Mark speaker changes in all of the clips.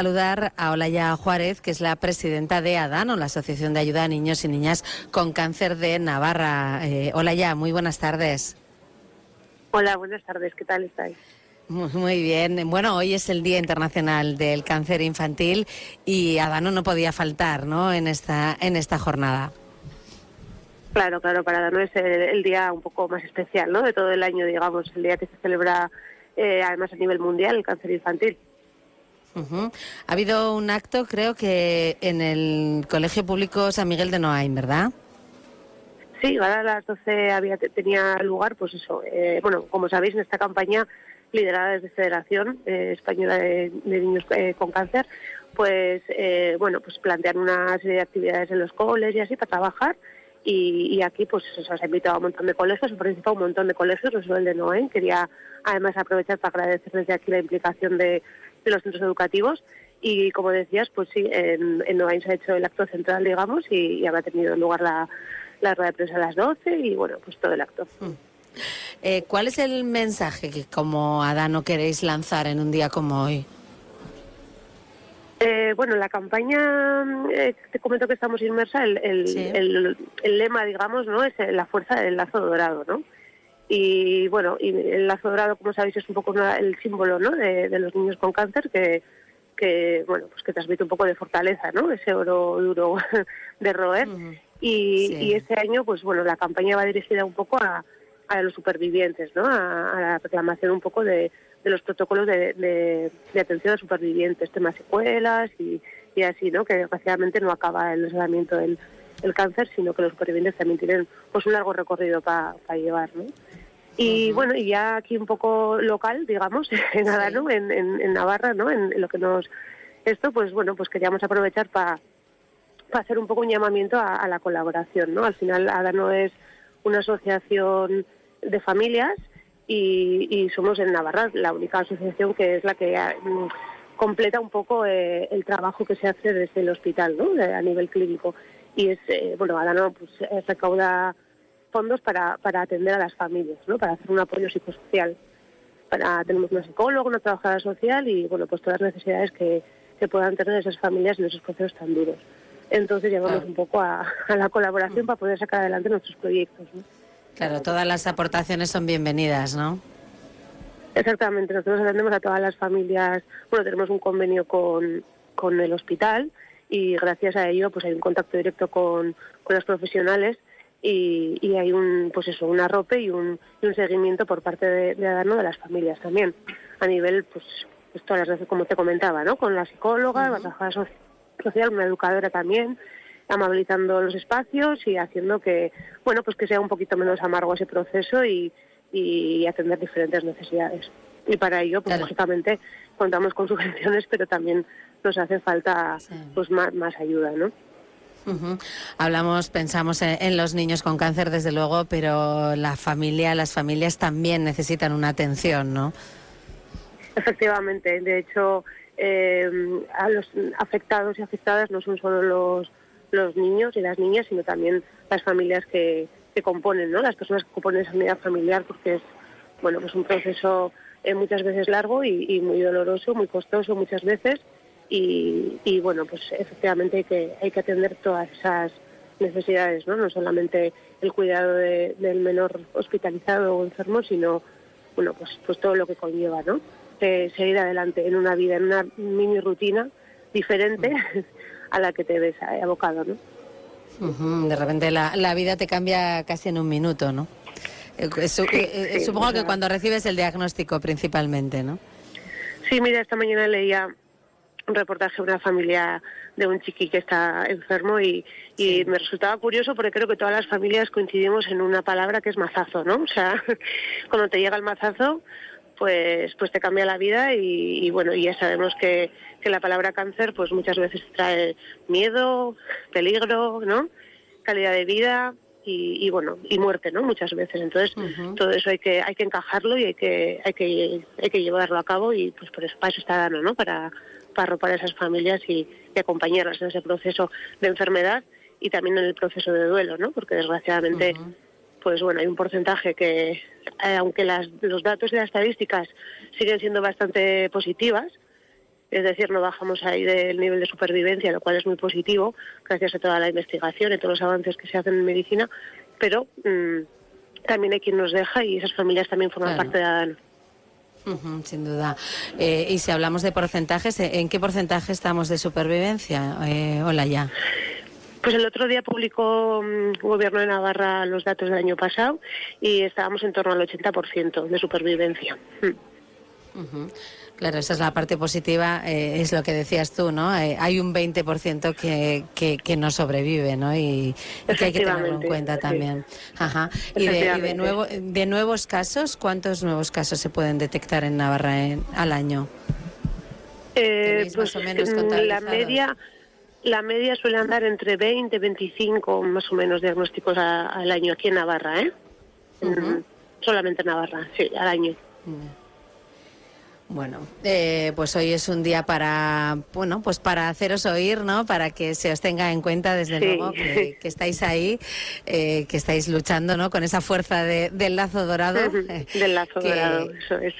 Speaker 1: saludar a Olaya Juárez, que es la presidenta de ADANO, la Asociación de Ayuda a Niños y Niñas con Cáncer de Navarra. Eh, Olaya, muy buenas tardes.
Speaker 2: Hola, buenas tardes, ¿qué tal estáis?
Speaker 1: Muy bien. Bueno, hoy es el Día Internacional del Cáncer Infantil y Adano no podía faltar ¿no? en, esta, en esta jornada.
Speaker 2: Claro, claro, para Adano es el, día un poco más especial ¿no? de todo el año, digamos, el día que se celebra eh, además a nivel mundial el cáncer infantil.
Speaker 1: Ha habido un acto, creo que en el Colegio Público San Miguel de Noain, ¿verdad?
Speaker 2: Sí, ahora a las 12 había, tenía lugar, pues eso. Eh, bueno, como sabéis, en esta campaña liderada desde Federación eh, Española de, Niños eh, con Cáncer, pues bueno, pues plantean una serie de actividades en los coles y así para trabajar. Y, aquí pues se ha invitado a un montón de colegios, ha participado un montón de colegios, no solo el de Noain. Quería además aprovechar para agradecer desde aquí la implicación de de los centros educativos. Y como decías, pues sí, en, en se ha hecho el acto central, digamos, y, habrá tenido lugar la, la rueda de prensa a las 12 y bueno, pues todo el acto. Mm.
Speaker 1: Eh, ¿Cuál es el mensaje que como Adano queréis lanzar en un día como hoy?
Speaker 2: Eh, bueno, la campaña, eh, te comento que estamos inmersa, el, el, el, lema, digamos, no es la fuerza del lazo dorado, ¿no? Y bueno, y el lazo dorado, como sabéis, es un poco el símbolo ¿no? de, los niños con cáncer que, que, bueno, pues que transmite un poco de fortaleza, ¿no? Ese oro duro de roer. y, y, este año, pues bueno, la campaña va dirigida un poco a, a los supervivientes, ¿no? A, la reclamación un poco de, de los protocolos de, de, atención a supervivientes, temas secuelas y, y así, ¿no? Que desgraciadamente no acaba el tratamiento del el cáncer, sino que los supervivientes también tienen pues un largo recorrido para llevar, ¿no? Y bueno, y ya aquí un poco local, digamos, en, ¿no? en, en, Navarra, ¿no? En, lo que nos... Esto, pues bueno, pues queríamos aprovechar para hacer un poco un llamamiento a, la colaboración, ¿no? Al final Adano es una asociación de familias y, somos en Navarra la única asociación que es la que mm, completa un poco eh, el trabajo que se hace desde el hospital, ¿no? A nivel clínico. Y es, eh, bueno, Adano pues, recauda fondos para, para atender a las familias, ¿no? para hacer un apoyo psicosocial. Para, tenemos una psicóloga, una trabajadora social y bueno, pues todas las necesidades que, que puedan tener esas familias en esos procesos tan duros. Entonces llamamos un poco a, la colaboración para poder sacar adelante nuestros proyectos.
Speaker 1: Claro, todas las aportaciones son bienvenidas, ¿no?
Speaker 2: Exactamente, nosotros atendemos a todas las familias, bueno, tenemos un convenio con, con el hospital y gracias a ello pues hay un contacto directo con, con los profesionales y, hay un pues eso un arrope y un, un seguimiento por parte de, de Adano de las familias también. A nivel pues, pues todas las veces como te comentaba no con la psicóloga la trabajadora social una educadora también amabilizando los espacios y haciendo que bueno pues que sea un poquito menos amargo ese proceso y, y atender diferentes necesidades. Y para ello pues lógicamente contamos con subvenciones pero también nos hace falta pues más, más ayuda no
Speaker 1: Hablamos, pensamos en, los niños con cáncer, desde luego, pero la familia, las familias también necesitan una atención, ¿no?
Speaker 2: Efectivamente, de hecho, eh, a los afectados y afectadas no son solo los, los niños y las niñas, sino también las familias que, que componen, ¿no? Las personas que componen esa unidad familiar, porque es, bueno, pues un proceso eh, muchas veces largo y muy doloroso, muy costoso muchas veces y, bueno, pues efectivamente hay que, hay que atender todas esas necesidades, ¿no? No solamente el cuidado del menor hospitalizado o enfermo, sino, bueno, pues, pues todo lo que conlleva, ¿no? seguir adelante en una vida, en una mini rutina diferente a la que te ves abocado, ¿no?
Speaker 1: De repente la, la vida te cambia casi en un minuto, ¿no? Eh, eh, eh, supongo que cuando recibes el diagnóstico principalmente, ¿no?
Speaker 2: Sí, mira, esta mañana leía un reportaje de una familia de un chiqui que está enfermo y, me resultaba curioso porque creo que todas las familias coincidimos en una palabra que es mazazo, ¿no? O sea, cuando te llega el mazazo, pues, pues te cambia la vida y, bueno, y ya sabemos que, que, la palabra cáncer pues muchas veces trae miedo, peligro, ¿no? Calidad de vida y, bueno, y muerte, ¿no? Muchas veces. Entonces, todo eso hay que, hay que encajarlo y hay que, hay que, hay que llevarlo a cabo y pues por eso, para eso está dando, ¿no? Para, para arropar a esas familias y, acompañarlas en ese proceso de enfermedad y también en el proceso de duelo, ¿no? Porque desgraciadamente, pues bueno, hay un porcentaje que, eh, aunque las, los datos y las estadísticas siguen siendo bastante positivas, Es decir, no bajamos ahí del nivel de supervivencia, lo cual es muy positivo, gracias a toda la investigación y todos los avances que se hacen en medicina, pero mm, también hay quien nos deja y esas familias también forman parte de ADAN.
Speaker 1: sin duda. Eh, y si hablamos de porcentajes, ¿en qué porcentaje estamos de supervivencia? Eh, hola ya.
Speaker 2: Pues el otro día publicó el mm, Gobierno de Navarra los datos del año pasado y estábamos en torno al 80% de supervivencia.
Speaker 1: Mm. Claro, esa es la parte positiva, eh, es lo que decías tú, ¿no? Eh, hay un 20% que, que, que, no sobrevive, ¿no? Y, que hay que tenerlo en cuenta también. Ajá. Y, de, nuevo, de nuevos casos, ¿cuántos nuevos casos se pueden detectar en Navarra al año?
Speaker 2: Eh, pues la media la media suele andar entre 20 y 25 más o menos diagnósticos al año aquí en Navarra, ¿eh? solamente en Navarra, sí, al año.
Speaker 1: Bueno, eh, pues hoy es un día para, bueno, pues para haceros oír, ¿no? Para que se os tenga en cuenta, desde luego, que, estáis ahí, eh, que estáis luchando, ¿no? Con esa fuerza del lazo dorado.
Speaker 2: del lazo dorado, eso es.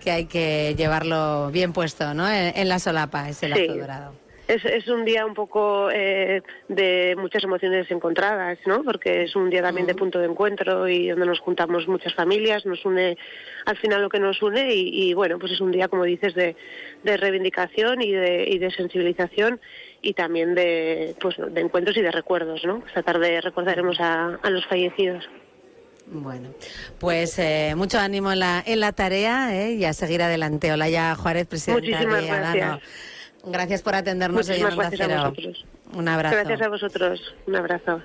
Speaker 1: Que, hay que llevarlo bien puesto, ¿no? En, la solapa, ese lazo dorado
Speaker 2: es, es un día un poco eh, de muchas emociones encontradas, ¿no? Porque es un día también de punto de encuentro y donde nos juntamos muchas familias, nos une al final lo que nos une y, bueno, pues es un día, como dices, de, de reivindicación y de, y de sensibilización y también de, pues, de encuentros y de recuerdos, ¿no? Esta tarde recordaremos a, a los fallecidos.
Speaker 1: Bueno, pues eh, mucho ánimo en la, en la tarea ¿eh? y a seguir adelante. Olaya Juárez, presidenta
Speaker 2: Muchísimas gracias.
Speaker 1: Gracias por atendernos.
Speaker 2: Muchísimas gracias a vosotros.
Speaker 1: Un abrazo.
Speaker 2: Gracias a vosotros. Un abrazo.